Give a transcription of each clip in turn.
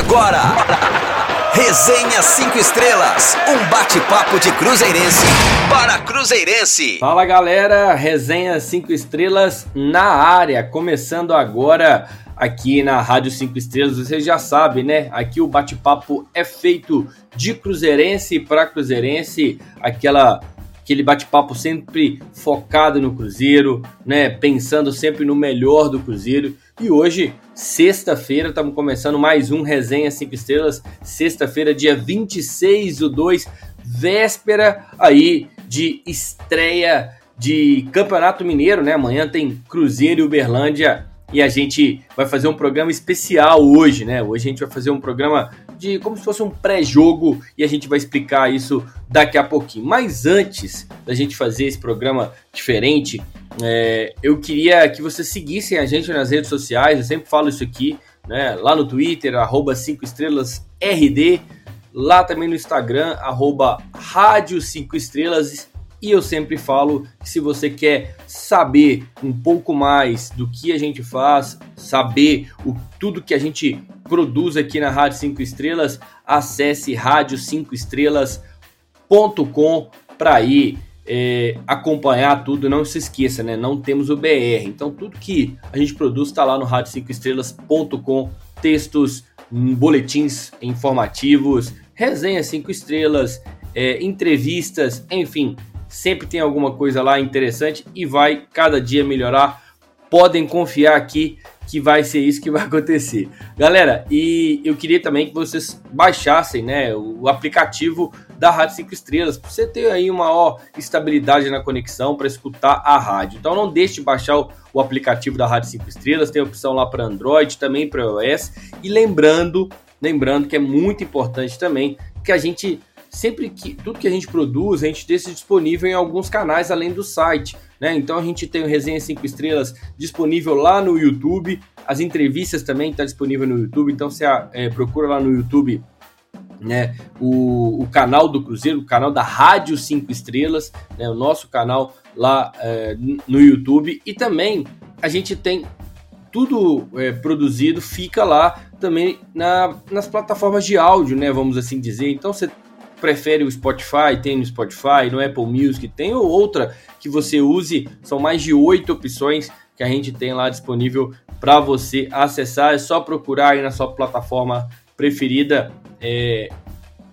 Agora, Resenha 5 Estrelas, um bate-papo de Cruzeirense para Cruzeirense. Fala galera, Resenha 5 Estrelas na área, começando agora aqui na Rádio 5 Estrelas. Você já sabe, né? Aqui o bate-papo é feito de Cruzeirense para Cruzeirense, aquela aquele bate-papo sempre focado no Cruzeiro, né? Pensando sempre no melhor do Cruzeiro. E hoje, sexta-feira, estamos começando mais um Resenha 5 Estrelas. Sexta-feira, dia 26 do 2, véspera aí de estreia de Campeonato Mineiro, né? Amanhã tem Cruzeiro e Uberlândia e a gente vai fazer um programa especial hoje, né? Hoje a gente vai fazer um programa de como se fosse um pré-jogo e a gente vai explicar isso daqui a pouquinho. Mas antes da gente fazer esse programa diferente, é, eu queria que vocês seguissem a gente nas redes sociais, eu sempre falo isso aqui, né? Lá no Twitter, arroba 5 estrelas RD, lá também no Instagram, arroba Rádio 5 Estrelas e eu sempre falo que se você quer saber um pouco mais do que a gente faz, saber o, tudo que a gente produz aqui na Rádio 5 Estrelas, acesse rádio5estrelas.com para ir é, acompanhar tudo. Não se esqueça, né? Não temos o BR. Então tudo que a gente produz está lá no rádio5estrelas.com, textos, boletins informativos, resenhas 5 estrelas, é, entrevistas, enfim, sempre tem alguma coisa lá interessante e vai cada dia melhorar. Podem confiar aqui que vai ser isso que vai acontecer. Galera, e eu queria também que vocês baixassem né, o aplicativo da Rádio 5 Estrelas, para você ter aí uma ó, estabilidade na conexão para escutar a rádio. Então não deixe de baixar o, o aplicativo da Rádio 5 Estrelas, tem opção lá para Android, também para iOS. E lembrando, lembrando que é muito importante também que a gente sempre que tudo que a gente produz, a gente deixa disponível em alguns canais além do site. Né? Então a gente tem o Resenha 5 Estrelas disponível lá no YouTube, as entrevistas também estão tá disponível no YouTube, então você é, procura lá no YouTube né, o, o, canal do Cruzeiro, o canal da Rádio 5 Estrelas, né, o nosso canal lá é, no YouTube, e também a gente tem tudo é, produzido, fica lá também na, nas plataformas de áudio, né, vamos assim dizer. Então você prefere o Spotify, tem no Spotify, no Apple Music, tem ou outra que você use. São mais de oito opções que a gente tem lá disponível para você acessar. É só procurar aí na sua plataforma preferida é,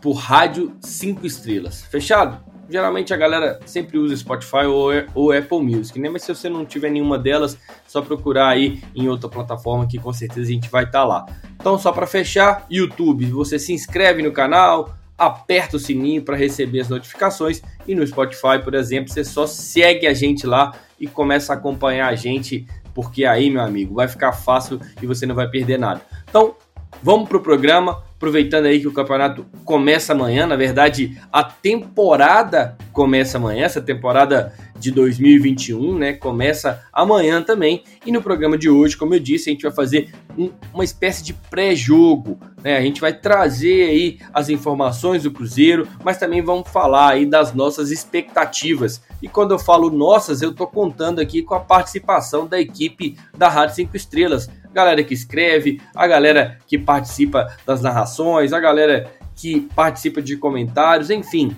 por rádio 5 estrelas. Fechado? Geralmente a galera sempre usa Spotify ou, ou Apple Music, né? Mas se você não tiver nenhuma delas, só procurar aí em outra plataforma que com certeza a gente vai estar tá lá. Então, só para fechar, YouTube, você se inscreve no canal, aperta o sininho para receber as notificações e no Spotify, por exemplo, você só segue a gente lá e começa a acompanhar a gente, porque aí, meu amigo, vai ficar fácil e você não vai perder nada. Então, vamos pro programa, aproveitando aí que o campeonato começa amanhã, na verdade, a temporada começa amanhã, essa temporada de 2021, né? Começa amanhã também. E no programa de hoje, como eu disse, a gente vai fazer um, uma espécie de pré-jogo, né? A gente vai trazer aí as informações do Cruzeiro, mas também vamos falar aí das nossas expectativas. E quando eu falo nossas, eu tô contando aqui com a participação da equipe da Rádio 5 Estrelas. Galera que escreve, a galera que participa das narrações, a galera que participa de comentários, enfim,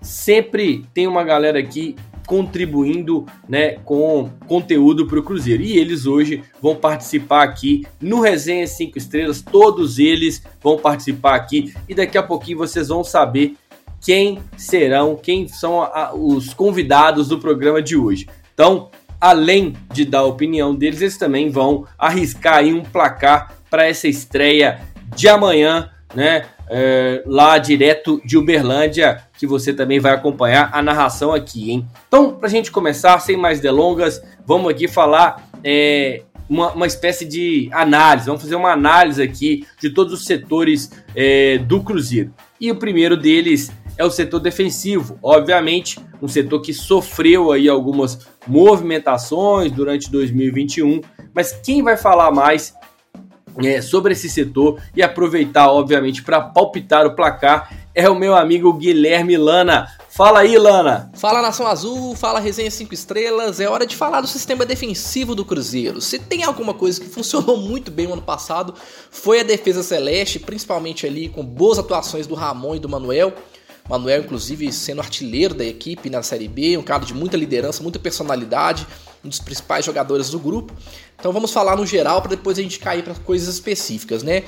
sempre tem uma galera aqui contribuindo né, com conteúdo para o Cruzeiro. E eles hoje vão participar aqui no Resenha 5 Estrelas, todos eles vão participar aqui e daqui a pouquinho vocês vão saber quem serão, quem são a, os convidados do programa de hoje. Então, além de dar a opinião deles, eles também vão arriscar aí um placar para essa estreia de amanhã, né? É, lá direto de Uberlândia, que você também vai acompanhar a narração aqui, hein? Então, para a gente começar, sem mais delongas, vamos aqui falar é, uma, uma, espécie de análise, vamos fazer uma análise aqui de todos os setores é, do Cruzeiro. E o primeiro deles é o setor defensivo, obviamente, um setor que sofreu aí algumas movimentações durante 2021, mas quem vai falar mais é, sobre esse setor e aproveitar, obviamente, para palpitar o placar é o meu amigo Guilherme Lana. Fala aí, Lana. Fala Nação Azul, fala Resenha 5 Estrelas. É hora de falar do sistema defensivo do Cruzeiro. Se tem alguma coisa que funcionou muito bem no ano passado, foi a defesa celeste, principalmente ali com boas atuações do Ramon e do Manuel. Manuel, inclusive, sendo artilheiro da equipe na Série B, um cara de muita liderança, muita personalidade, um dos principais jogadores do grupo. Então vamos falar no geral para depois a gente cair para coisas específicas, né?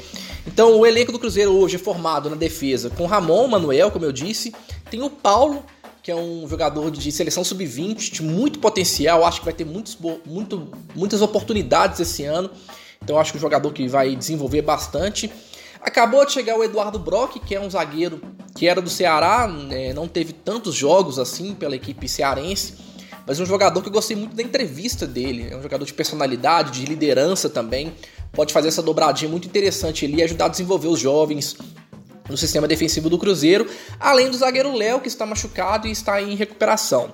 Então o elenco do Cruzeiro hoje é formado na defesa com Ramon, Manuel, como eu disse, tem o Paulo, que é um jogador de seleção sub-20, de muito potencial, acho que vai ter muitos, muito, muitas oportunidades esse ano. Então acho que é um jogador que vai desenvolver bastante. Acabou de chegar o Eduardo Brock, que é um zagueiro que era do Ceará, né, não teve tantos jogos assim pela equipe cearense, mas um jogador que eu gostei muito da entrevista dele. É um jogador de personalidade, de liderança também. Pode fazer essa dobradinha muito interessante ali e ajudar a desenvolver os jovens, no sistema defensivo do Cruzeiro, além do zagueiro Léo, que está machucado e está em recuperação.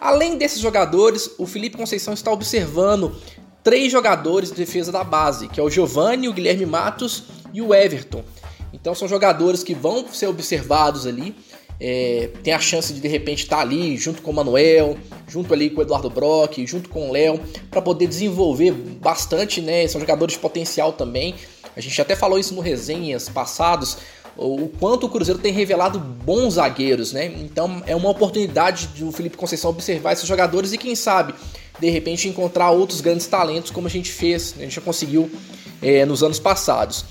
Além desses jogadores, o Felipe Conceição está observando três jogadores de defesa da base, que é o Giovanni, o Guilherme Matos e o Everton. Então são jogadores que vão ser observados ali. É, tem a chance de de repente estar ali junto com o Manuel, junto ali com o Eduardo Brock, junto com o Léo, para poder desenvolver bastante, né? São jogadores de potencial também. A gente até falou isso no resenhas passados, o quanto o Cruzeiro tem revelado bons zagueiros, né? Então é uma oportunidade do Felipe Conceição observar esses jogadores e quem sabe de repente encontrar outros grandes talentos como a gente fez, a gente já conseguiu é, nos anos passados.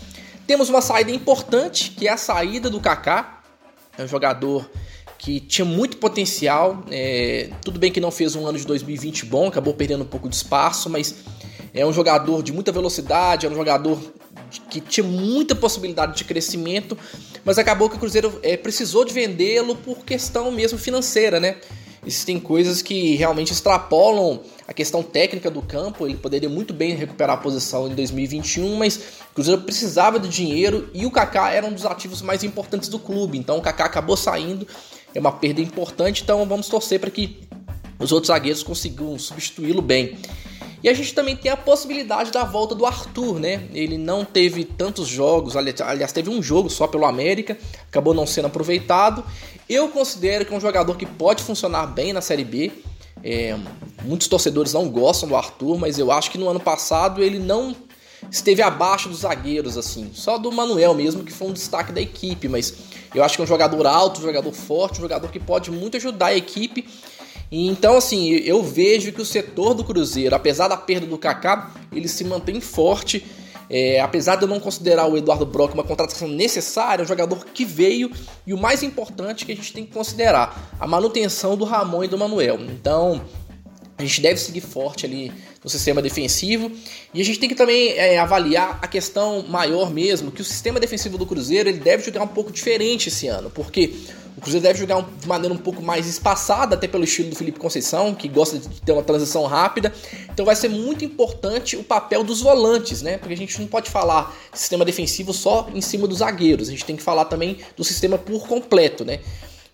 Temos uma saída importante que é a saída do Kaká, é um jogador que tinha muito potencial. É, tudo bem que não fez um ano de 2020 bom, acabou perdendo um pouco de espaço, mas é um jogador de muita velocidade, é um jogador que tinha muita possibilidade de crescimento, mas acabou que o Cruzeiro é, precisou de vendê-lo por questão mesmo financeira, né? Existem coisas que realmente extrapolam a questão técnica do campo. Ele poderia muito bem recuperar a posição em 2021, mas o Cruzeiro precisava de dinheiro e o Kaká era um dos ativos mais importantes do clube. Então o Kaká acabou saindo, é uma perda importante. Então vamos torcer para que os outros zagueiros consigam substituí-lo bem. E a gente também tem a possibilidade da volta do Arthur, né? Ele não teve tantos jogos, aliás, teve um jogo só pelo América, acabou não sendo aproveitado. Eu considero que é um jogador que pode funcionar bem na Série B. É, muitos torcedores não gostam do Arthur, mas eu acho que no ano passado ele não esteve abaixo dos zagueiros, assim. Só do Manuel mesmo, que foi um destaque da equipe. Mas eu acho que é um jogador alto, um jogador forte, um jogador que pode muito ajudar a equipe então, assim, eu vejo que o setor do Cruzeiro, apesar da perda do Kaká, ele se mantém forte. É, apesar de eu não considerar o Eduardo Brock uma contratação necessária, é um jogador que veio e o mais importante que a gente tem que considerar, a manutenção do Ramon e do Manuel. Então, a gente deve seguir forte ali no sistema defensivo e a gente tem que também é, avaliar a questão maior mesmo, que o sistema defensivo do Cruzeiro ele deve jogar um pouco diferente esse ano, porque o Cruzeiro deve jogar de maneira um pouco mais espaçada, até pelo estilo do Felipe Conceição, que gosta de ter uma transição rápida. Então vai ser muito importante o papel dos volantes, né? Porque a gente não pode falar sistema defensivo só em cima dos zagueiros, a gente tem que falar também do sistema por completo, né?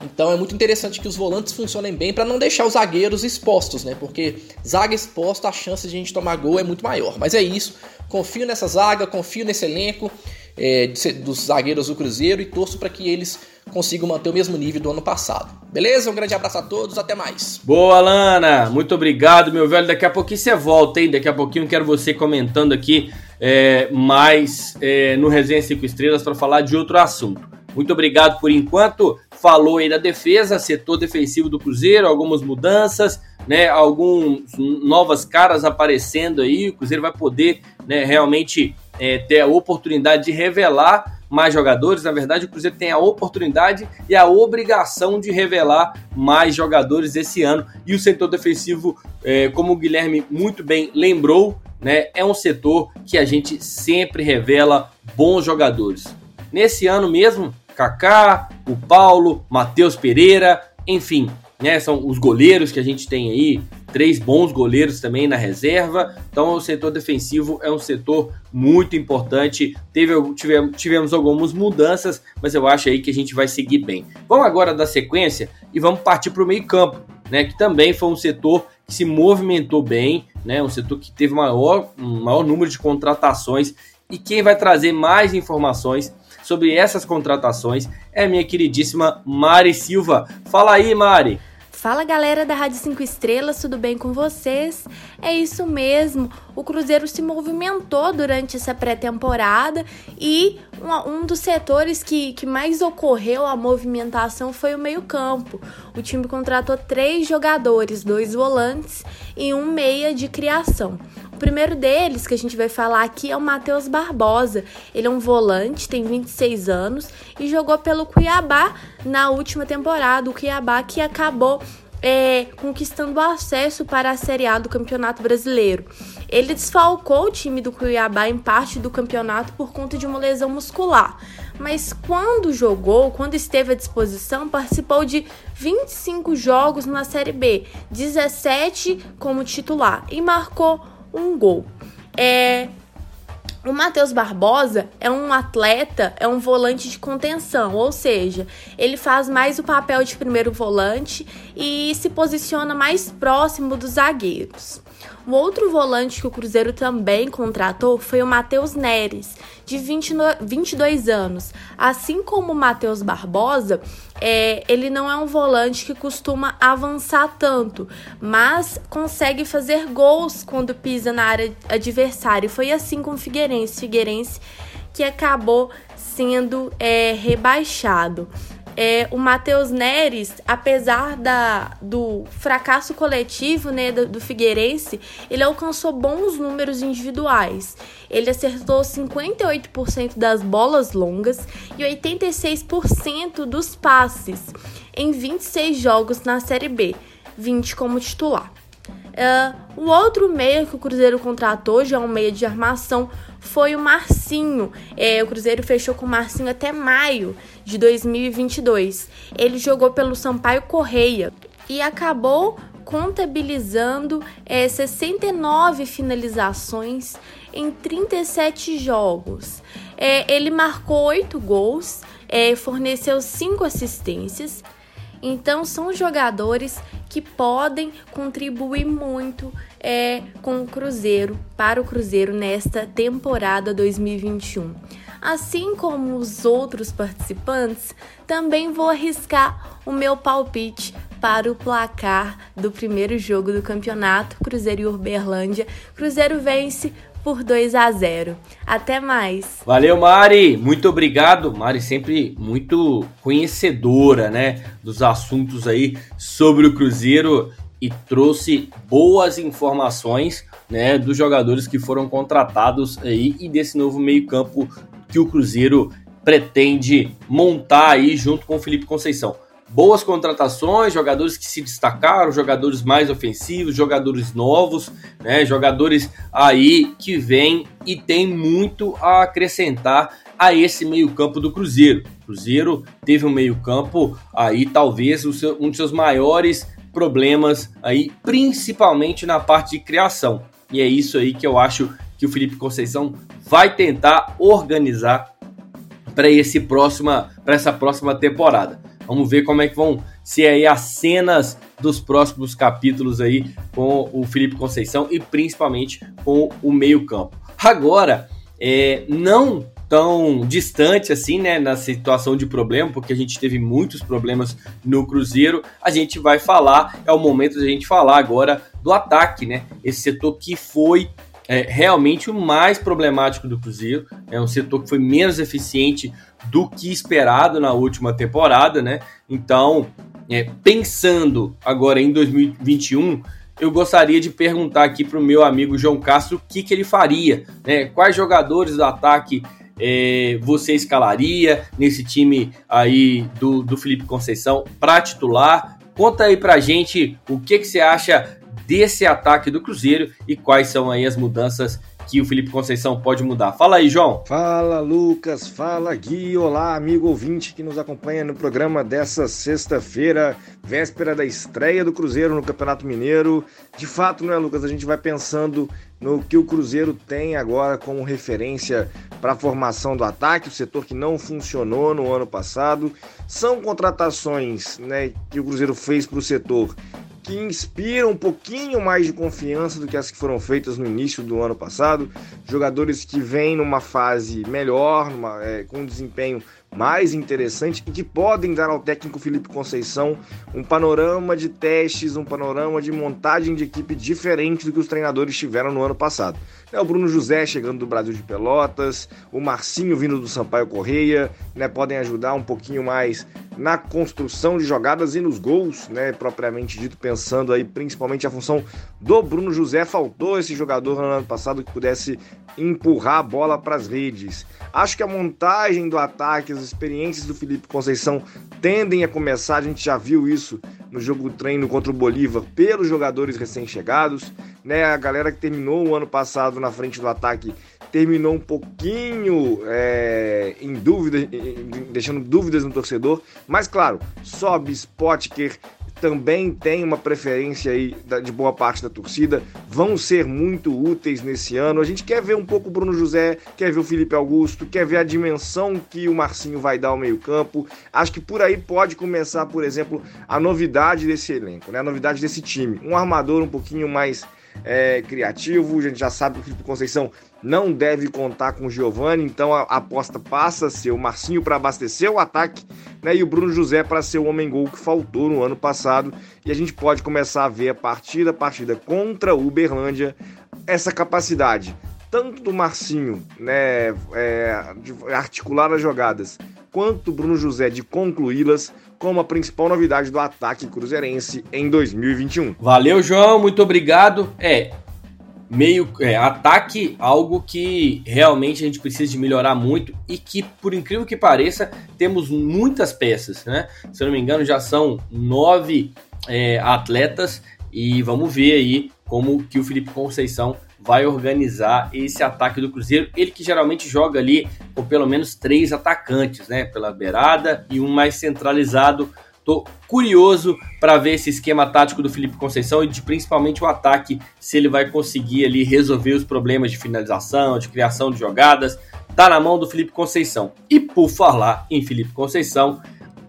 Então é muito interessante que os volantes funcionem bem para não deixar os zagueiros expostos, né? Porque zaga exposta, a chance de a gente tomar gol é muito maior. Mas é isso. Confio nessa zaga, confio nesse elenco é, dos zagueiros do Cruzeiro e torço para que eles consigam manter o mesmo nível do ano passado. Beleza? Um grande abraço a todos, até mais. Boa, Lana! Muito obrigado, meu velho. Daqui a pouquinho você volta, hein? Daqui a pouquinho quero você comentando aqui é, mais é, no Resenha 5 Estrelas para falar de outro assunto. Muito obrigado por enquanto. Falou aí da defesa, setor defensivo do Cruzeiro, algumas mudanças, né? Algumas novas caras aparecendo aí. O Cruzeiro vai poder né, realmente é, ter a oportunidade de revelar mais jogadores. Na verdade, o Cruzeiro tem a oportunidade e a obrigação de revelar mais jogadores esse ano. E o setor defensivo, é, como o Guilherme muito bem lembrou, né, é um setor que a gente sempre revela bons jogadores. Nesse ano mesmo, Kaká, o Paulo, Matheus Pereira, enfim, né, são os goleiros que a gente tem aí, três bons goleiros também na reserva. Então, o setor defensivo é um setor muito importante. Teve, tivemos, tivemos algumas mudanças, mas eu acho aí que a gente vai seguir bem. Vamos agora dar sequência e vamos partir para o meio-campo, né? Que também foi um setor que se movimentou bem, né? Um setor que teve maior, um maior número de contratações E quem vai trazer mais informações sobre essas contratações é a minha queridíssima Mari Silva. Fala aí, Mari! Fala galera da Rádio 5 Estrelas, tudo bem com vocês? É isso mesmo, o Cruzeiro se movimentou durante essa pré-temporada e um, um, dos setores que, que mais ocorreu a movimentação foi o meio-campo. O time contratou três jogadores, dois volantes e um meia de criação. O primeiro deles que a gente vai falar aqui é o Matheus Barbosa. Ele é um volante, tem 26 anos e jogou pelo Cuiabá na última temporada. O Cuiabá que acabou é, conquistando acesso para a Série A do Campeonato Brasileiro. Ele desfalcou o time do Cuiabá em parte do campeonato por conta de uma lesão muscular, mas quando jogou, quando esteve à disposição, participou de 25 jogos na Série B, 17 como titular e marcou um gol. É, o Matheus Barbosa é um atleta, é um volante de contenção, ou seja, ele faz mais o papel de primeiro volante e se posiciona mais próximo dos zagueiros. O outro volante que o Cruzeiro também contratou foi o Matheus Neres, de 20, 22 anos. Assim como o Matheus Barbosa, é, ele não é um volante que costuma avançar tanto, mas consegue fazer gols quando pisa na área adversária. Foi assim com o Figueirense. Figueirense que acabou sendo é, rebaixado é, o Matheus Neres, apesar da, do fracasso coletivo né, do, do, Figueirense, ele alcançou bons números individuais. Ele acertou 58% das bolas longas e 86% dos passes em 26 jogos na Série B, 20 como titular. Uh, o outro meia que o Cruzeiro contratou, já um meia de armação, foi o Marcinho. É, o Cruzeiro fechou com o Marcinho até maio de 2022. Ele jogou pelo Sampaio Correia e acabou contabilizando é, 69 finalizações em 37 jogos. É, ele marcou 8 gols, é, forneceu 5 assistências. Então, são jogadores que podem contribuir muito é, com o Cruzeiro, para o Cruzeiro nesta temporada 2021. Assim como os outros participantes, também vou arriscar o meu palpite para o placar do primeiro jogo do campeonato Cruzeiro e Uberlândia. Cruzeiro vence por 2 a 0. Até mais. Valeu, Mari. Muito obrigado. Mari sempre muito conhecedora, né, dos assuntos aí sobre o Cruzeiro e trouxe boas informações, né, dos jogadores que foram contratados aí e desse novo meio-campo que o Cruzeiro pretende montar aí junto com o Felipe Conceição. Boas contratações, jogadores que se destacaram, jogadores mais ofensivos, jogadores novos, né? Jogadores aí que vêm e tem muito a acrescentar a esse meio-campo do Cruzeiro. Cruzeiro teve um meio-campo aí, talvez, seu, um dos seus maiores problemas aí, principalmente na parte de criação. E é isso aí que eu acho que o Felipe Conceição vai tentar organizar para esse próxima para essa próxima temporada. Vamos ver como é que vão ser aí as cenas dos próximos capítulos aí com o Felipe Conceição e principalmente com o meio-campo. Agora, é, não tão distante assim, né, na situação de problema, porque a gente teve muitos problemas no Cruzeiro, a gente vai falar, é o momento da gente falar agora do ataque, né? Esse setor que foi é realmente o mais problemático do Cruzeiro. É um setor que foi menos eficiente do que esperado na última temporada, né? Então, é, pensando agora em 2021, eu gostaria de perguntar aqui para o meu amigo João Castro o que, que ele faria, né? Quais jogadores do ataque é, você escalaria nesse time aí do, do Felipe Conceição para titular? Conta aí pra gente o que, que você acha desse ataque do Cruzeiro e quais são aí as mudanças que o Felipe Conceição pode mudar. Fala aí, João. Fala, Lucas. Fala, Gui. Olá, amigo ouvinte que nos acompanha no programa dessa sexta-feira, véspera da estreia do Cruzeiro no Campeonato Mineiro. De fato, não é, Lucas? A gente vai pensando no que o Cruzeiro tem agora como referência para a formação do ataque, o setor que não funcionou no ano passado. São contratações né, que o Cruzeiro fez para o setor que inspiram um pouquinho mais de confiança do que as que foram feitas no início do ano passado. Jogadores que vêm numa fase melhor, numa, é, com um desempenho mais interessante e que podem dar ao técnico Felipe Conceição um panorama de testes, um panorama de montagem de equipe diferente do que os treinadores tiveram no ano passado. É o Bruno José chegando do Brasil de Pelotas, o Marcinho vindo do Sampaio Correia, né, podem ajudar um pouquinho mais na construção de jogadas e nos gols, né, propriamente dito, pensando aí principalmente a função do Bruno José. Faltou esse jogador no ano passado que pudesse empurrar a bola para as redes. Acho que a montagem do ataque, as experiências do Felipe Conceição tendem a começar, a gente já viu isso no jogo treino contra o Bolívar pelos jogadores recém-chegados, né? A galera que terminou o ano passado na frente do ataque terminou um pouquinho é, em dúvida, deixando dúvidas no torcedor, mas claro, sobe Spotker também tem uma preferência aí de boa parte da torcida, vão ser muito úteis nesse ano. A gente quer ver um pouco o Bruno José, quer ver o Felipe Augusto, quer ver a dimensão que o Marcinho vai dar ao meio-campo. Acho que por aí pode começar, por exemplo, a novidade desse elenco, né? A novidade desse time. Um armador um pouquinho mais é, criativo, a gente já sabe que o Felipe Conceição não deve contar com o Giovani, então a, aposta passa a ser o Marcinho para abastecer o ataque né, e o Bruno José para ser o homem-gol que faltou no ano passado. E a gente pode começar a ver a partida a partida contra o Uberlândia essa capacidade tanto do Marcinho né, é, de articular as jogadas, quanto do Bruno José de concluí-las, como a principal novidade do ataque cruzeirense em 2021. Valeu, João, muito obrigado. É, meio é, ataque, algo que realmente a gente precisa de melhorar muito e que, por incrível que pareça, temos muitas peças, né? Se eu não me engano, já são nove é, atletas e vamos ver aí como que o Felipe Conceição vai organizar esse ataque do Cruzeiro. Ele que geralmente joga ali com pelo menos três atacantes, né? Pela beirada e um mais centralizado. Tô curioso para ver esse esquema tático do Felipe Conceição e de principalmente o ataque, se ele vai conseguir ali resolver os problemas de finalização, de criação de jogadas. Tá na mão do Felipe Conceição. E por falar em Felipe Conceição,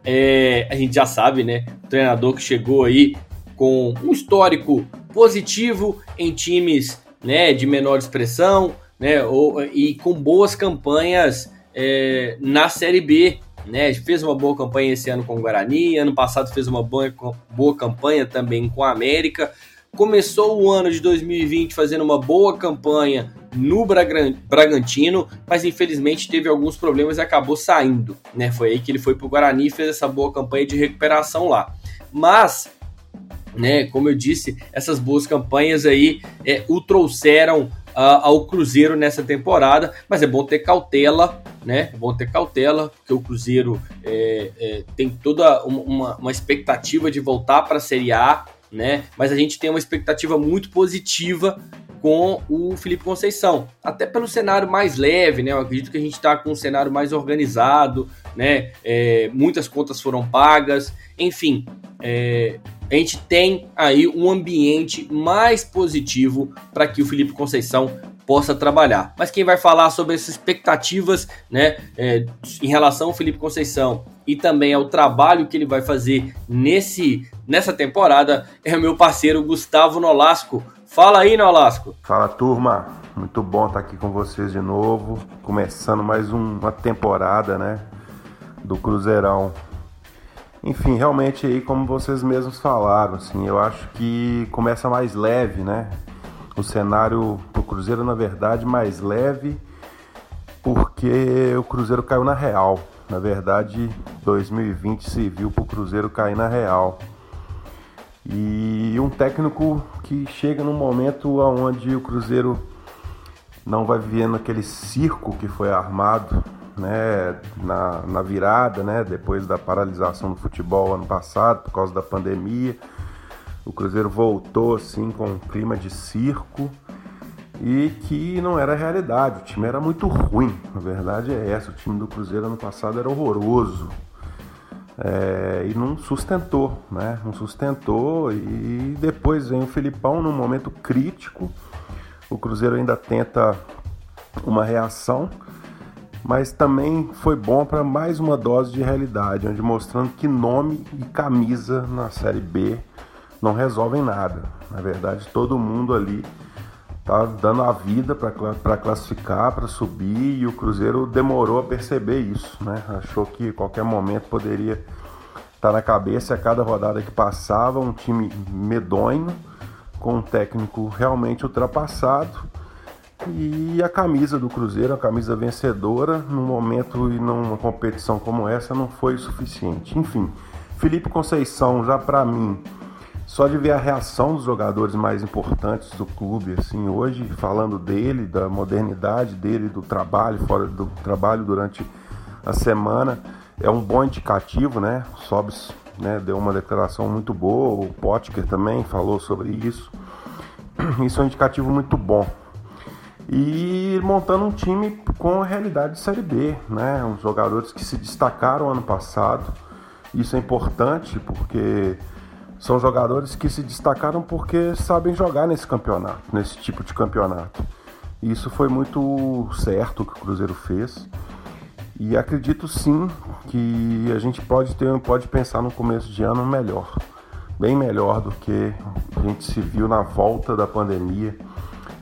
é, a gente já sabe, né? O treinador que chegou aí com um histórico positivo em times né, de menor expressão, né, ou, e com boas campanhas é, na Série B. Né, fez uma boa campanha esse ano com o Guarani, ano passado fez uma boa, boa campanha também com a América. Começou o ano de 2020 fazendo uma boa campanha no Bragantino, mas infelizmente teve alguns problemas e acabou saindo. Né? Foi aí que ele foi para o Guarani e fez essa boa campanha de recuperação lá. Mas né? Como eu disse, essas boas campanhas aí é, o trouxeram uh, ao Cruzeiro nessa temporada, mas é bom ter cautela, né? É bom ter cautela, porque o Cruzeiro é, é, tem toda uma, uma expectativa de voltar para a Série A, né? Mas a gente tem uma expectativa muito positiva com o Felipe Conceição, até pelo cenário mais leve, né? Eu acredito que a gente está com um cenário mais organizado, né? É, muitas contas foram pagas, enfim, é, a gente tem aí um ambiente mais positivo para que o Felipe Conceição possa trabalhar. Mas quem vai falar sobre essas expectativas, né, é, em relação ao Felipe Conceição e também ao trabalho que ele vai fazer nesse nessa temporada é o meu parceiro Gustavo Nolasco. Fala aí, Nolasco. Fala, turma. Muito bom estar aqui com vocês de novo, começando mais uma temporada, né, do Cruzeirão enfim, realmente aí como vocês mesmos falaram, assim, eu acho que começa mais leve, né? O cenário pro Cruzeiro, na verdade, mais leve, porque o Cruzeiro caiu na real. Na verdade, 2020 se viu pro Cruzeiro cair na real. E um técnico que chega num momento onde o Cruzeiro não vai vivendo aquele circo que foi armado né, na, na virada, né, depois da paralisação do futebol ano passado por causa da pandemia. O Cruzeiro voltou assim com um clima de circo e que não era realidade. O time era muito ruim, a verdade é essa. O time do Cruzeiro ano passado era horroroso é, e não sustentou, né? Não sustentou e depois vem o Filipão num momento crítico. O Cruzeiro ainda tenta uma reação mas também foi bom para mais uma dose de realidade, onde mostrando que nome e camisa na Série B não resolvem nada. Na verdade, todo mundo ali tá dando a vida para classificar, para subir e o Cruzeiro demorou a perceber isso, né? Achou que qualquer momento poderia estar tá na cabeça a cada rodada que passava um time medonho com um técnico realmente ultrapassado e a camisa do Cruzeiro, a camisa vencedora, num momento e numa competição como essa não foi suficiente. Enfim, Felipe Conceição já para mim só de ver a reação dos jogadores mais importantes do clube, assim, hoje, falando dele, da modernidade dele, do trabalho, fora do trabalho durante a semana, é um bom indicativo, né? O Sobs né, deu uma declaração muito boa, o Potker também falou sobre isso. Isso é um indicativo muito bom. E montando um time com a realidade de Série B, né? Uns jogadores que se destacaram ano passado. Isso é importante porque são jogadores que se destacaram porque sabem jogar nesse campeonato, nesse tipo de campeonato. Isso foi muito certo que o Cruzeiro fez. E acredito sim que a gente pode ter, pode pensar no começo de ano melhor, bem melhor do que a gente se viu na volta da pandemia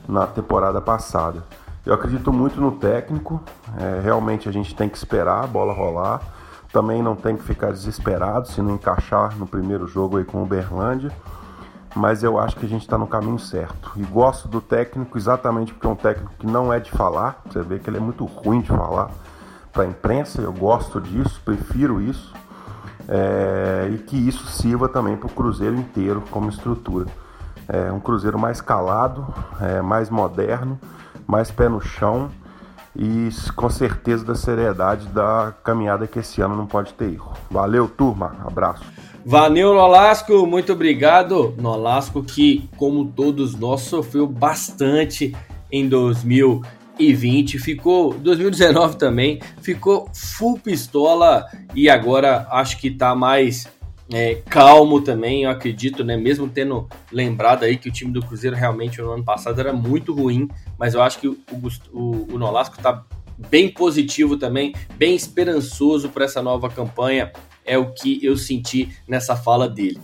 na temporada passada. Eu acredito muito no técnico, é, realmente a gente tem que esperar a bola rolar também não tem que ficar desesperado se não encaixar no primeiro jogo aí com o Berlândia. Mas eu acho que a gente está no caminho certo. E gosto do técnico exatamente porque é um técnico que não é de falar. Você vê que ele é muito ruim de falar para a imprensa. Eu gosto disso, prefiro isso. É, e que isso sirva também para o Cruzeiro inteiro como estrutura. É um Cruzeiro mais calado, é, mais moderno, mais pé no chão e com certeza da seriedade da caminhada que esse ano não pode ter erro. Valeu, turma. Abraço. Valeu, Nolasco. Muito obrigado. Nolasco que, como todos nós, sofreu bastante em 2020. Ficou, 2019 também, ficou full pistola e agora acho que tá mais é, calmo também, eu acredito, né? Mesmo tendo lembrado aí que o time do Cruzeiro realmente no ano passado era muito ruim, mas eu acho que o, o, o Nolasco tá bem positivo também, bem esperançoso para essa nova campanha, é o que eu senti nessa fala dele.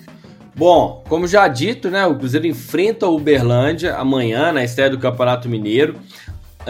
Bom, como já dito, né, o Cruzeiro enfrenta o Uberlândia amanhã na estreia do Campeonato Mineiro.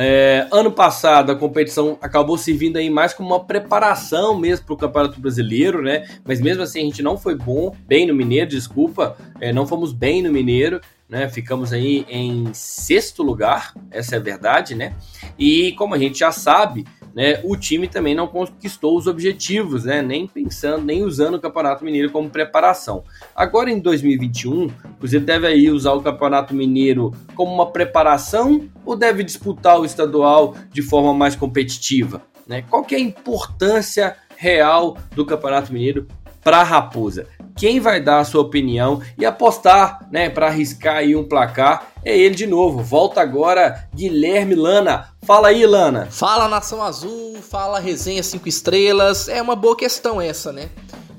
É, ano passado a competição acabou servindo aí mais como uma preparação mesmo para o Campeonato Brasileiro, né? Mas mesmo assim a gente não foi bom, bem no Mineiro, desculpa, é, não fomos bem no Mineiro, né? Ficamos aí em sexto lugar, essa é a verdade, né? E como a gente já sabe, né, o time também não conquistou os objetivos, né, nem pensando, nem usando o Campeonato Mineiro como preparação. Agora em 2021, o Cruzeiro deve aí usar o Campeonato Mineiro como uma preparação ou deve disputar o estadual de forma mais competitiva? Né? Qual que é a importância real do Campeonato Mineiro para a Raposa? Quem vai dar a sua opinião e apostar, né, para arriscar aí um placar é ele de novo. Volta agora Guilherme Lana. Fala aí, Lana. Fala Nação Azul, fala Resenha 5 Estrelas. É uma boa questão essa, né?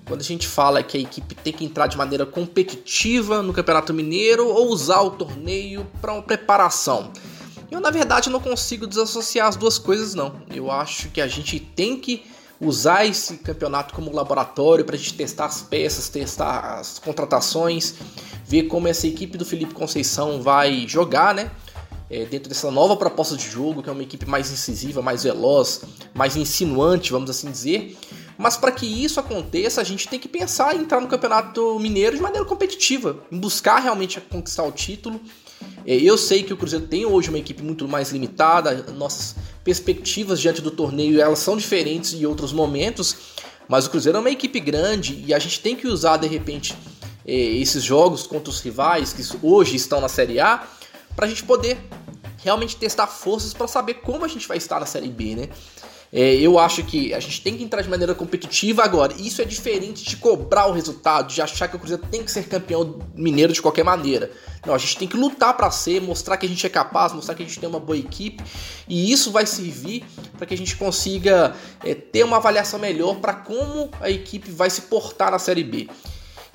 Quando a gente fala que a equipe tem que entrar de maneira competitiva no Campeonato Mineiro ou usar o torneio para uma preparação. Eu, na verdade, não consigo desassociar as duas coisas, não. Eu acho que a gente tem que usar esse campeonato como laboratório para a gente testar as peças, testar as contratações, ver como essa equipe do Felipe Conceição vai jogar, né? É, dentro dessa nova proposta de jogo, que é uma equipe mais incisiva, mais veloz, mais insinuante, vamos assim dizer. Mas para que isso aconteça, a gente tem que pensar em entrar no Campeonato Mineiro de maneira competitiva, em buscar realmente conquistar o título. É, eu sei que o Cruzeiro tem hoje uma equipe muito mais limitada, nossas perspectivas diante do torneio elas são diferentes em outros momentos, mas o Cruzeiro é uma equipe grande e a gente tem que usar de repente é, esses jogos contra os rivais que hoje estão na Série A para a gente poder realmente testar forças para saber como a gente vai estar na Série B, né? É, eu acho que a gente tem que entrar de maneira competitiva agora. Isso é diferente de cobrar o resultado, de achar que o Cruzeiro tem que ser campeão mineiro de qualquer maneira. Não, a gente tem que lutar para ser, mostrar que a gente é capaz, mostrar que a gente tem uma boa equipe. E isso vai servir para que a gente consiga é, ter uma avaliação melhor para como a equipe vai se portar na Série B.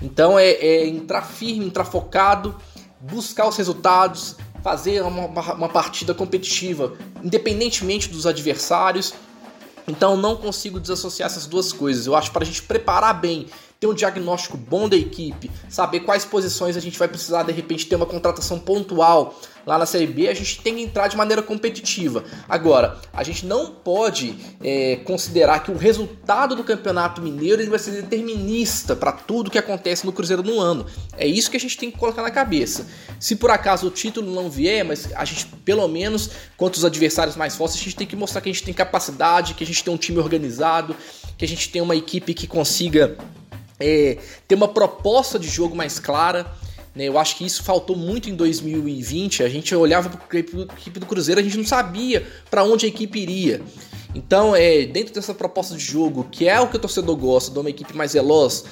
Então é, é entrar firme, entrar focado, buscar os resultados, fazer uma, uma partida competitiva, independentemente dos adversários então não consigo desassociar essas duas coisas. Eu acho para a gente preparar bem, ter um diagnóstico bom da equipe, saber quais posições a gente vai precisar de repente ter uma contratação pontual lá na Série B, a gente tem que entrar de maneira competitiva. Agora, a gente não pode é, considerar que o resultado do Campeonato Mineiro ele vai ser determinista para tudo que acontece no Cruzeiro no ano. É isso que a gente tem que colocar na cabeça. Se por acaso o título não vier, mas a gente, pelo menos, contra os adversários mais fortes, a gente tem que mostrar que a gente tem capacidade, que a gente tem um time organizado, que a gente tem uma equipe que consiga é, ter uma proposta de jogo mais clara. Né? Eu acho que isso faltou muito em 2020. A gente olhava para a equipe do Cruzeiro, a gente não sabia para onde a equipe iria. Então, é, dentro dessa proposta de jogo, que é o que o torcedor gosta, de uma equipe mais veloz,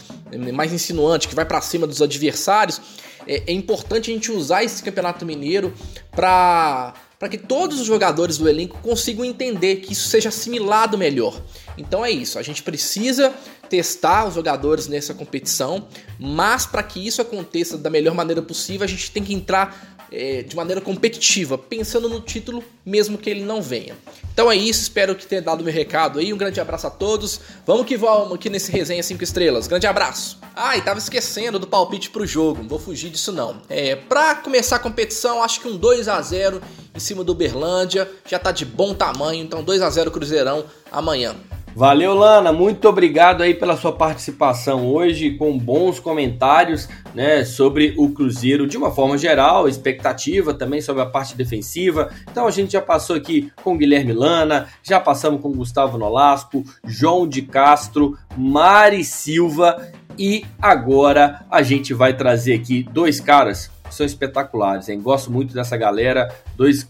mais insinuante, que vai para cima dos adversários, é, é, importante a gente usar esse Campeonato Mineiro para para que todos os jogadores do elenco consigam entender que isso seja assimilado melhor. Então é isso, a gente precisa testar os jogadores nessa competição, mas para que isso aconteça da melhor maneira possível, a gente tem que entrar é, de maneira competitiva, pensando no título, mesmo que ele não venha. Então é isso, espero que tenha dado meu recado aí. Um grande abraço a todos. Vamos que vamos aqui nesse resenha 5 estrelas. Grande abraço. Ah, e tava esquecendo do palpite pro jogo, não vou fugir disso não. É, pra começar a competição, acho que um 2 a 0 em cima do Berlândia já tá de bom tamanho, então 2 a 0 Cruzeirão amanhã. Valeu, Lana. Muito obrigado aí pela sua participação hoje, com bons comentários né, sobre o Cruzeiro de uma forma geral, expectativa também sobre a parte defensiva. Então a gente já passou aqui com Guilherme Lana, já passamos com Gustavo Nolasco, João de Castro, Mari Silva e agora a gente vai trazer aqui dois caras que são espetaculares, hein? Gosto muito dessa galera, dois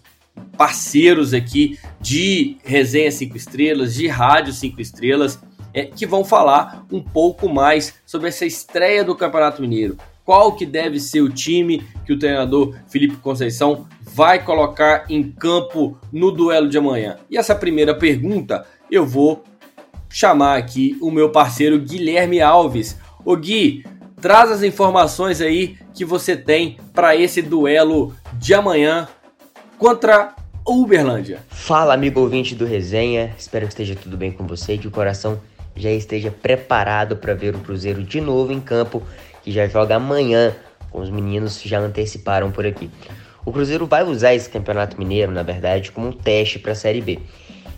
parceiros aqui de Resenha 5 Estrelas, de Rádio 5 Estrelas, é, que vão falar um pouco mais sobre essa estreia do Campeonato Mineiro. Qual que deve ser o time que o treinador Felipe Conceição vai colocar em campo no duelo de amanhã? E essa primeira pergunta eu vou chamar aqui o meu parceiro Guilherme Alves. O Gui, traz as informações aí que você tem para esse duelo de amanhã contra Uberlândia. Fala, amigo ouvinte do Resenha. Espero que esteja tudo bem com você e que o coração já esteja preparado para ver o Cruzeiro de novo em campo, que já joga amanhã, como os meninos já anteciparam por aqui. O Cruzeiro vai usar esse Campeonato Mineiro, na verdade, como um teste para a Série B.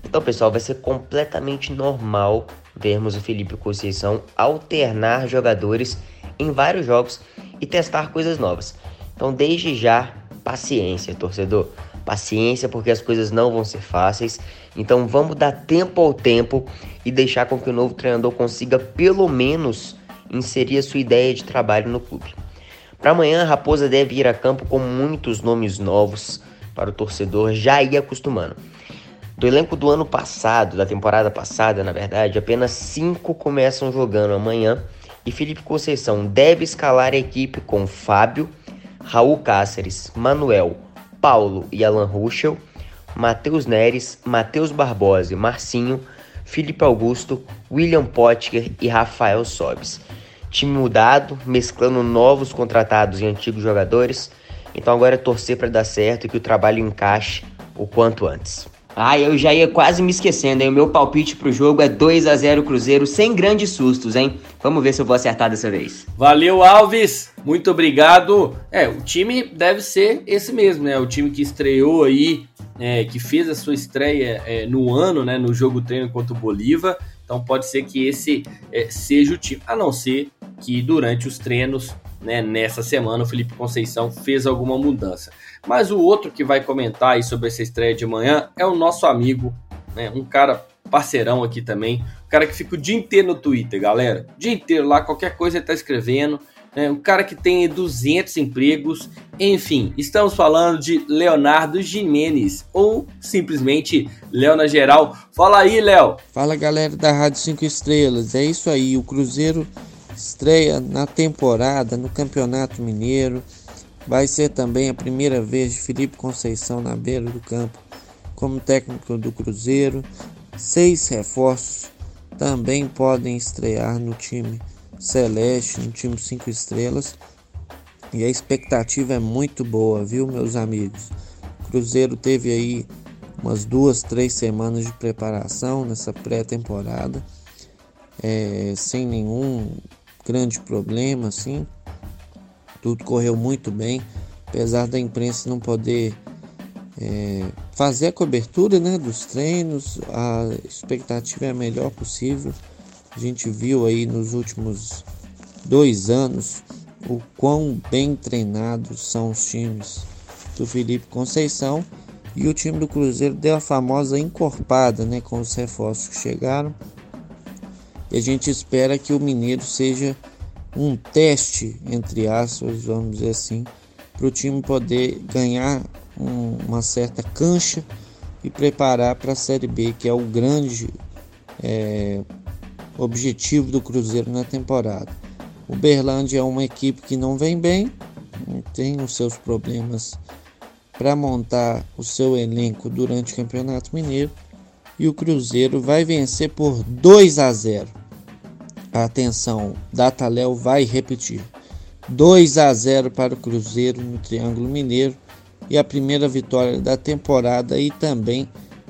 Então, pessoal, vai ser completamente normal vermos o Felipe Conceição alternar jogadores em vários jogos e testar coisas novas. Então, desde já, paciência, torcedor. Paciência, porque as coisas não vão ser fáceis. Então vamos dar tempo ao tempo e deixar com que o novo treinador consiga pelo menos inserir a sua ideia de trabalho no clube. Para amanhã, a Raposa deve ir a campo com muitos nomes novos para o torcedor já ir acostumando. Do elenco do ano passado, da temporada passada, na verdade, apenas cinco começam jogando amanhã e Felipe Conceição deve escalar a equipe com Fábio, Raul Cáceres, Manuel, Paulo e Alan Ruschel, Matheus Neres, Matheus Barbosa, Marcinho, Felipe Augusto, William Potker e Rafael Sobes. Time mudado, mesclando novos contratados e antigos jogadores. Então agora é torcer para dar certo e que o trabalho encaixe o quanto antes. Ah, eu já ia quase me esquecendo, hein? O meu palpite pro jogo é 2 a 0 Cruzeiro, sem grandes sustos, hein? Vamos ver se eu vou acertar dessa vez. Valeu, Alves! Muito obrigado. É, o time deve ser esse mesmo, né? O time que estreou aí, é, que fez a sua estreia é, no ano, né? No jogo treino contra o Bolívar. Então pode ser que esse é, seja o time, a não ser que durante os treinos, né, nessa semana, o Felipe Conceição fez alguma mudança. Mas o outro que vai comentar aí sobre essa estreia de manhã é o nosso amigo, né, um cara parceirão aqui também, um cara que fica o dia inteiro no Twitter, galera. O dia inteiro lá, qualquer coisa ele tá escrevendo. Né, um cara que tem 200 empregos. Enfim, estamos falando de Leonardo Jimenez, ou simplesmente Léo na geral. Fala aí, Léo. Fala galera da Rádio 5 Estrelas. É isso aí, o Cruzeiro estreia na temporada no Campeonato Mineiro. Vai ser também a primeira vez de Felipe Conceição na beira do campo como técnico do Cruzeiro. Seis reforços também podem estrear no time Celeste, no time 5 estrelas. E a expectativa é muito boa, viu, meus amigos? O Cruzeiro teve aí umas duas, três semanas de preparação nessa pré-temporada, é, sem nenhum grande problema, assim. Tudo correu muito bem, apesar da imprensa não poder é, fazer a cobertura né, dos treinos, a expectativa é a melhor possível. A gente viu aí nos últimos dois anos o quão bem treinados são os times do Felipe Conceição e o time do Cruzeiro deu a famosa encorpada né, com os reforços que chegaram. A gente espera que o Mineiro seja um teste, entre aspas, vamos dizer assim, para o time poder ganhar um, uma certa cancha e preparar para a Série B, que é o grande é, objetivo do Cruzeiro na temporada. O Berlândia é uma equipe que não vem bem, tem os seus problemas para montar o seu elenco durante o Campeonato Mineiro e o Cruzeiro vai vencer por 2 a 0. Atenção, Dataléu vai repetir. 2 a 0 para o Cruzeiro no Triângulo Mineiro e a primeira vitória da temporada e também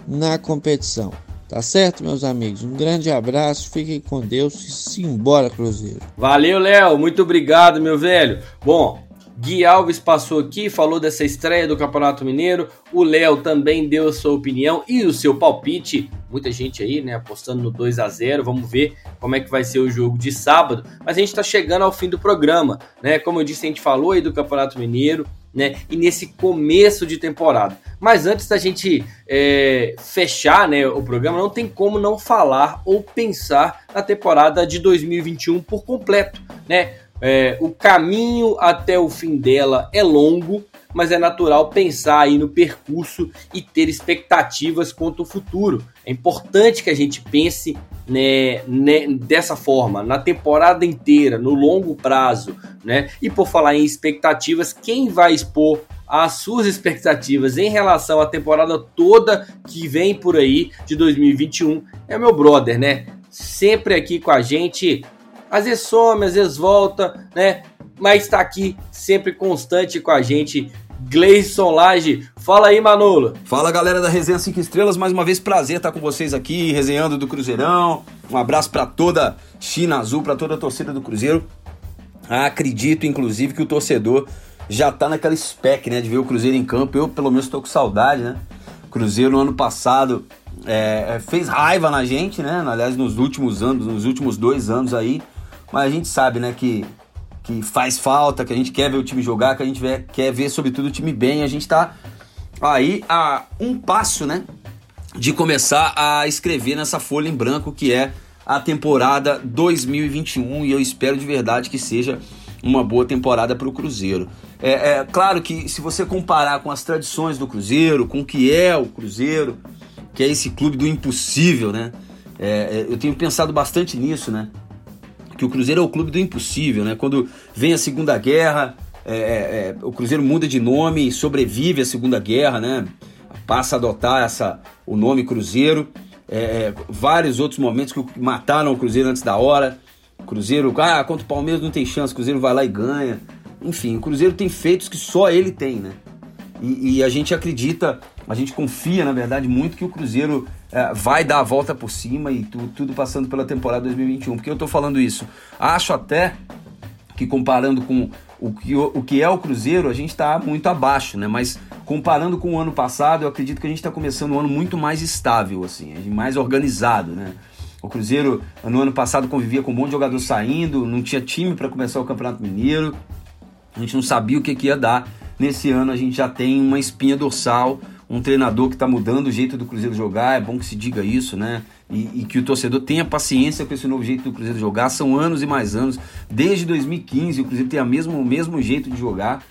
na competição. Tá certo, meus amigos? Um grande abraço, fiquem com Deus e simbora, Cruzeiro. Valeu, Léo, muito obrigado, meu velho. Bom, Gui Alves passou aqui, falou dessa estreia do Campeonato Mineiro. O Léo também deu a sua opinião e o seu palpite. Muita gente aí, né, apostando no 2 a 0. Vamos ver como é que vai ser o jogo de sábado. Mas a gente está chegando ao fim do programa, né? Como eu disse, a gente falou aí do Campeonato Mineiro, né? E nesse começo de temporada. Mas antes da gente é, fechar, né, o programa, não tem como não falar ou pensar na temporada de 2021 por completo, né? É, o caminho até o fim dela é longo, mas é natural pensar aí no percurso e ter expectativas quanto ao futuro. É importante que a gente pense né, né, dessa forma, na temporada inteira, no longo prazo, né? E por falar em expectativas, quem vai expor as suas expectativas em relação à temporada toda que vem por aí de 2021 é meu brother, né? Sempre aqui com a gente, às vezes some, às vezes volta, né? Mas está aqui sempre constante com a gente. Gleison Lage, fala aí, Manolo. Fala galera da Resenha 5 Estrelas, mais uma vez prazer estar com vocês aqui, resenhando do Cruzeirão. Um abraço para toda China Azul, para toda a torcida do Cruzeiro. Acredito, inclusive, que o torcedor já tá naquela spec, né, de ver o Cruzeiro em campo. Eu, pelo menos, estou com saudade, né? Cruzeiro no ano passado é, fez raiva na gente, né? Aliás, nos últimos anos, nos últimos dois anos aí. Mas a gente sabe, né, que, que faz falta, que a gente quer ver o time jogar, que a gente vê, quer ver, sobretudo, o time bem. A gente tá aí a um passo, né, de começar a escrever nessa folha em branco que é a temporada 2021 e eu espero de verdade que seja uma boa temporada para o Cruzeiro. É, é, claro que se você comparar com as tradições do Cruzeiro, com o que é o Cruzeiro, que é esse clube do impossível, né? É, é eu tenho pensado bastante nisso, né? Que o Cruzeiro é o clube do impossível, né? Quando vem a Segunda Guerra, é, é, o Cruzeiro muda de nome e sobrevive à Segunda Guerra, né? Passa a adotar essa, o nome Cruzeiro. vários outros momentos que mataram o Cruzeiro antes da hora. Cruzeiro, ah, contra o Palmeiras não tem chance, o Cruzeiro vai lá e ganha. Enfim, o Cruzeiro tem feitos que só ele tem, né? E, e a gente acredita, a gente confia, na verdade, muito que o Cruzeiro é, vai dar a volta por cima e tu, tudo passando pela temporada 2021. Por que eu tô falando isso? Acho até que comparando com o que, o que é o Cruzeiro, a gente está muito abaixo, né? Mas comparando com o ano passado, eu acredito que a gente está começando um ano muito mais estável, assim, mais organizado, né? O Cruzeiro, no ano passado, convivia com um monte de jogador saindo, não tinha time para começar o Campeonato Mineiro, a gente não sabia o que, que ia dar. Nesse ano, a gente já tem uma espinha dorsal, um treinador que está mudando o jeito do Cruzeiro jogar, é bom que se diga isso, né? E, e, que o torcedor tenha paciência com esse novo jeito do Cruzeiro jogar. São anos e mais anos. Desde 2015, o Cruzeiro tem a mesmo, o mesmo jeito de jogar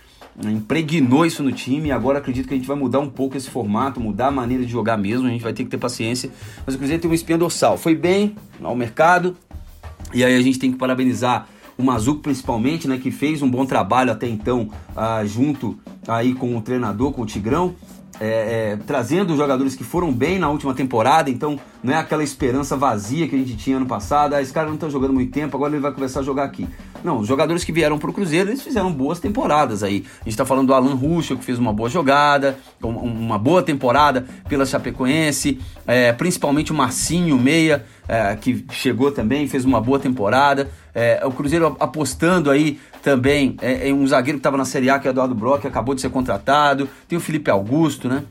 impregnou isso no time. Agora acredito que a gente vai mudar um pouco esse formato, mudar a maneira de jogar mesmo. A gente vai ter que ter paciência. Mas o Cruzeiro tem uma espinha dorsal. Foi bem ao mercado. E aí a gente tem que parabenizar o Mazuco principalmente, né, que fez um bom trabalho até então uh, junto aí com o treinador, com o Tigrão. É, é, trazendo jogadores que foram bem na última temporada, então não é aquela esperança vazia que a gente tinha ano passado. Ah, esse cara não está jogando muito tempo, agora ele vai começar a jogar aqui. Não, os jogadores que vieram pro Cruzeiro, eles fizeram boas temporadas aí. A gente tá falando do Alan Ruschel, que fez uma boa jogada, uma boa temporada pela Chapecoense, é, principalmente o Marcinho Meia, é, que chegou também, fez uma boa temporada. É, o Cruzeiro apostando aí também é, em um zagueiro que estava na Série A, que é Eduardo Brock, que acabou de ser contratado. Tem o Felipe Augusto, né?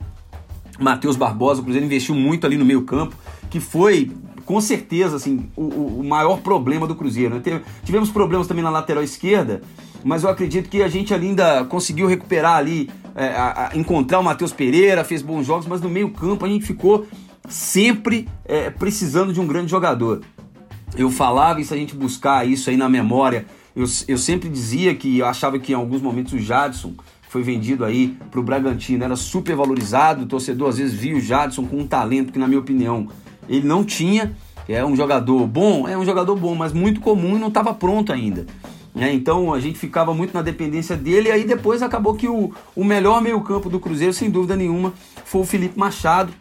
Matheus Barbosa, o Cruzeiro investiu muito ali no meio campo, que foi com certeza assim o, o maior problema do Cruzeiro. Né? Tivemos problemas também na lateral esquerda, mas eu acredito que a gente ainda conseguiu recuperar ali, é, a, a encontrar o Matheus Pereira, fez bons jogos, mas no meio campo a gente ficou sempre é, precisando de um grande jogador. Eu falava e se a gente buscar isso aí na memória, eu, eu sempre dizia que eu achava que em alguns momentos o Jadson foi vendido aí para o Bragantino, era super valorizado, o torcedor às vezes via o Jadson com um talento que na minha opinião ele não tinha, é um jogador bom, é um jogador bom, mas muito comum e não estava pronto ainda. É, então a gente ficava muito na dependência dele, e aí depois acabou que o, o melhor meio-campo do Cruzeiro, sem dúvida nenhuma, foi o Felipe Machado,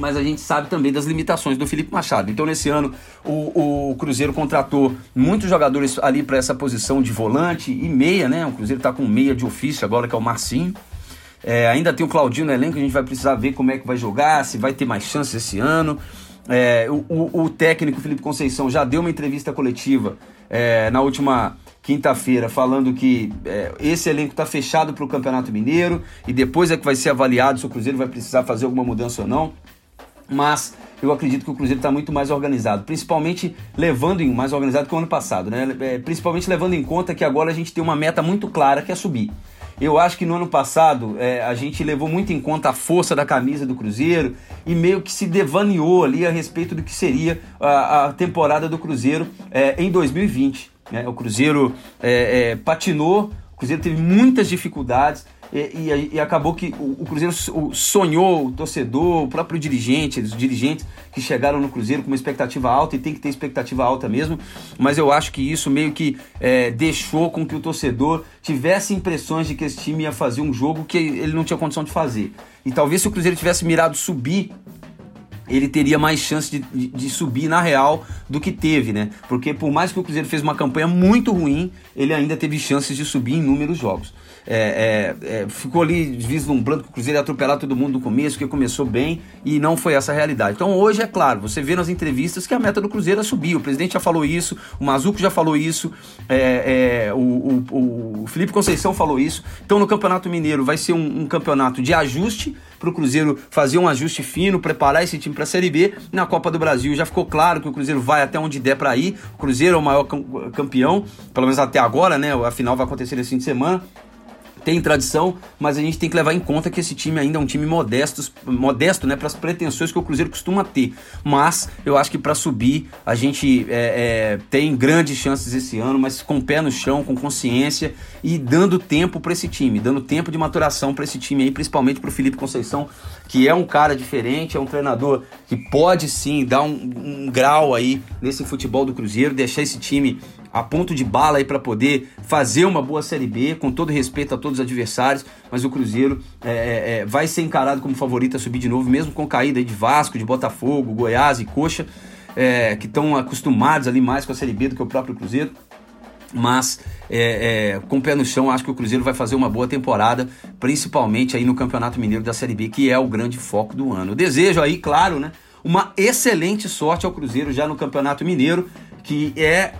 mas a gente sabe também das limitações do Felipe Machado. Então, nesse ano, o, o Cruzeiro contratou muitos jogadores ali para essa posição de volante e meia, né? O Cruzeiro está com meia de ofício agora, que é o Marcinho. É, ainda tem o Claudinho no elenco, a gente vai precisar ver como é que vai jogar, se vai ter mais chances esse ano. É, o, o, o, técnico Felipe Conceição já deu uma entrevista coletiva é, na última quinta-feira falando que é, esse elenco está fechado para o Campeonato Mineiro e depois é que vai ser avaliado se o Cruzeiro vai precisar fazer alguma mudança ou não mas eu acredito que o Cruzeiro está muito mais organizado, principalmente levando em mais organizado que o ano passado, né? É, principalmente levando em conta que agora a gente tem uma meta muito clara que é subir. Eu acho que no ano passado é, a gente levou muito em conta a força da camisa do Cruzeiro e meio que se devaneou ali a respeito do que seria a, a temporada do Cruzeiro é, em 2020. Né? O Cruzeiro é, é, patinou, o Cruzeiro teve muitas dificuldades e, e, e, acabou que o, o, Cruzeiro sonhou, o torcedor, o próprio dirigente, os dirigentes que chegaram no Cruzeiro com uma expectativa alta e tem que ter expectativa alta mesmo, mas eu acho que isso meio que é, deixou com que o torcedor tivesse impressões de que esse time ia fazer um jogo que ele não tinha condição de fazer. E talvez se o Cruzeiro tivesse mirado subir ele teria mais chance de, de, de, subir na real do que teve, né? Porque por mais que o Cruzeiro fez uma campanha muito ruim, ele ainda teve chances de subir em inúmeros jogos é, é, é, ficou ali vislumbrando que o Cruzeiro ia atropelar todo mundo no começo, que começou bem e não foi essa a realidade. Então hoje é claro, você vê nas entrevistas que a meta do Cruzeiro é subir. O presidente já falou isso, o Mazuco já falou isso, é, é, o, o, o, Felipe Conceição falou isso. Então no Campeonato Mineiro vai ser um, um campeonato de ajuste para o Cruzeiro fazer um ajuste fino, preparar esse time para a Série B. Na Copa do Brasil já ficou claro que o Cruzeiro vai até onde der para ir. O Cruzeiro é o maior campeão, pelo menos até agora, né? A final vai acontecer nesse fim de semana tem tradição, mas a gente tem que levar em conta que esse time ainda é um time modesto, modesto né, para as pretensões que o Cruzeiro costuma ter. Mas eu acho que para subir a gente é, é, tem grandes chances esse ano, mas com o pé no chão, com consciência e dando tempo para esse time, dando tempo de maturação para esse time aí, principalmente para o Felipe Conceição, que é um cara diferente, é um treinador que pode sim dar um, um grau aí nesse futebol do Cruzeiro, deixar esse time a ponto de bala aí para poder fazer uma boa Série B, com todo respeito a todos os adversários, mas o Cruzeiro é, é, é vai ser encarado como favorito a subir de novo, mesmo com caída de Vasco, de Botafogo, Goiás e Coxa, é, que estão acostumados ali mais com a Série B do que o próprio Cruzeiro. Mas é, é, com o pé no chão, acho que o Cruzeiro vai fazer uma boa temporada, principalmente aí no Campeonato Mineiro da Série B, que é o grande foco do ano. Eu desejo aí, claro, né, uma excelente sorte ao Cruzeiro já no Campeonato Mineiro, que é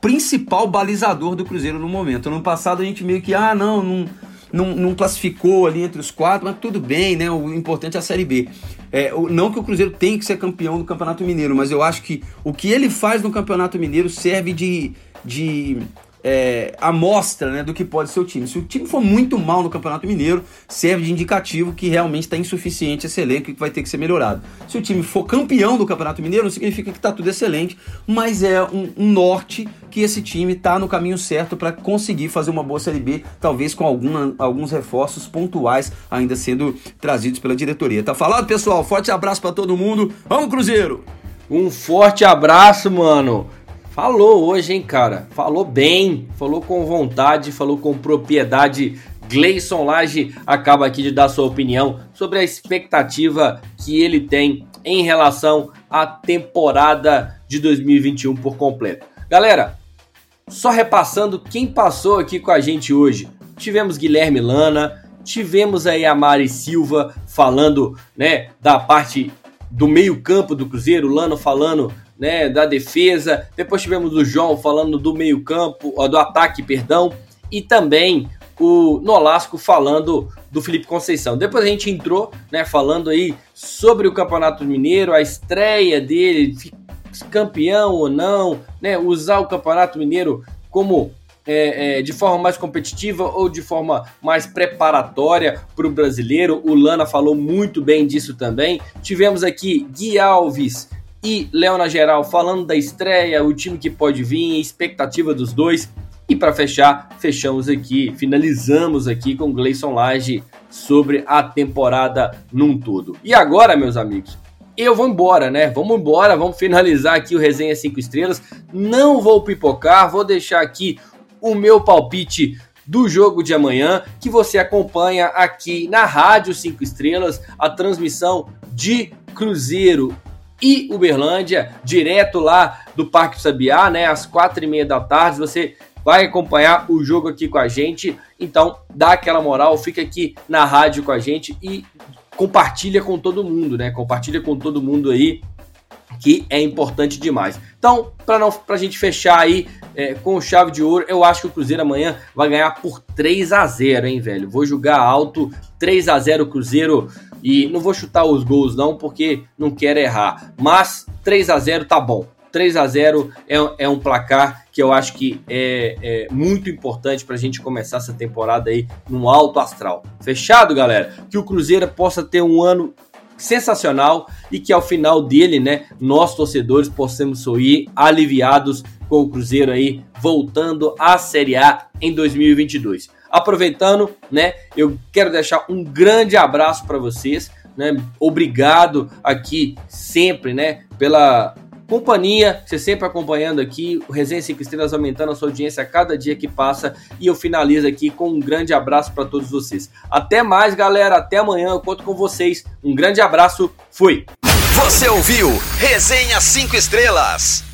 principal balizador do Cruzeiro no momento. No passado a gente meio que, ah, não, não, não, não classificou ali entre os quatro, mas tudo bem, né? O importante é a Série B. É, não que o Cruzeiro tenha que ser campeão do Campeonato Mineiro, mas eu acho que o que ele faz no Campeonato Mineiro serve de, de é, amostra né, do que pode ser o time. Se o time for muito mal no Campeonato Mineiro, serve de indicativo que realmente está insuficiente esse elenco e que vai ter que ser melhorado. Se o time for campeão do Campeonato Mineiro, não significa que está tudo excelente, mas é um, um norte que esse time está no caminho certo para conseguir fazer uma boa Série B, talvez com alguma, alguns reforços pontuais ainda sendo trazidos pela diretoria. Tá falado, pessoal? Forte abraço para todo mundo. Vamos, Cruzeiro! Um forte abraço, mano. Falou hoje, hein, cara? Falou bem, falou com vontade, falou com propriedade. Gleison Lage acaba aqui de dar sua opinião sobre a expectativa que ele tem em relação à temporada de 2021 por completo. Galera, só repassando quem passou aqui com a gente hoje. Tivemos Guilherme Lana, tivemos aí a Mari Silva falando, né, da parte do meio-campo do Cruzeiro, Lano falando, né, da defesa. Depois tivemos o João falando do meio-campo, do ataque, perdão, e também o Nolasco falando do Felipe Conceição. Depois a gente entrou, né, falando aí sobre o Campeonato Mineiro, a estreia dele, campeão ou não, né, usar o Campeonato Mineiro como é, é, de forma mais competitiva ou de forma mais preparatória para o brasileiro. O Lana falou muito bem disso também. Tivemos aqui Gui Alves e Leona Geral falando da estreia, o time que pode vir, expectativa dos dois. E para fechar, fechamos aqui, finalizamos aqui com Gleison Lage sobre a temporada num todo. E agora, meus amigos, eu vou embora, né? Vamos embora, vamos finalizar aqui o Resenha 5 Estrelas. Não vou pipocar, vou deixar aqui o meu palpite do jogo de amanhã, que você acompanha aqui na Rádio 5 Estrelas, a transmissão de Cruzeiro e Uberlândia, direto lá do Parque Sabiá, né? Às quatro e meia da tarde. Você vai acompanhar o jogo aqui com a gente. Então, dá aquela moral, fica aqui na rádio com a gente e compartilha com todo mundo, né? Compartilha com todo mundo aí que é importante demais. Então, para não pra gente fechar aí é, com chave de ouro, eu acho que o Cruzeiro amanhã vai ganhar por 3 a 0, hein, velho? Vou jogar alto 3 a 0 Cruzeiro e não vou chutar os gols não, porque não quero errar. Mas 3 a 0 tá bom. 3 a 0 é, é um placar que eu acho que é, é muito importante para a gente começar essa temporada aí no alto astral. Fechado, galera? Que o Cruzeiro possa ter um ano sensacional e que ao final dele, né, nós torcedores possamos sorrir aliviados com o Cruzeiro aí voltando à Série A em 2022. Aproveitando, né, eu quero deixar um grande abraço para vocês, né? Obrigado aqui sempre, né, pela companhia, você sempre acompanhando aqui, o Resenha 5 Estrelas aumentando a sua audiência a cada dia que passa. E eu finalizo aqui com um grande abraço para todos vocês. Até mais, galera. Até amanhã. Eu conto com vocês. Um grande abraço. Fui. Você ouviu Resenha 5 Estrelas.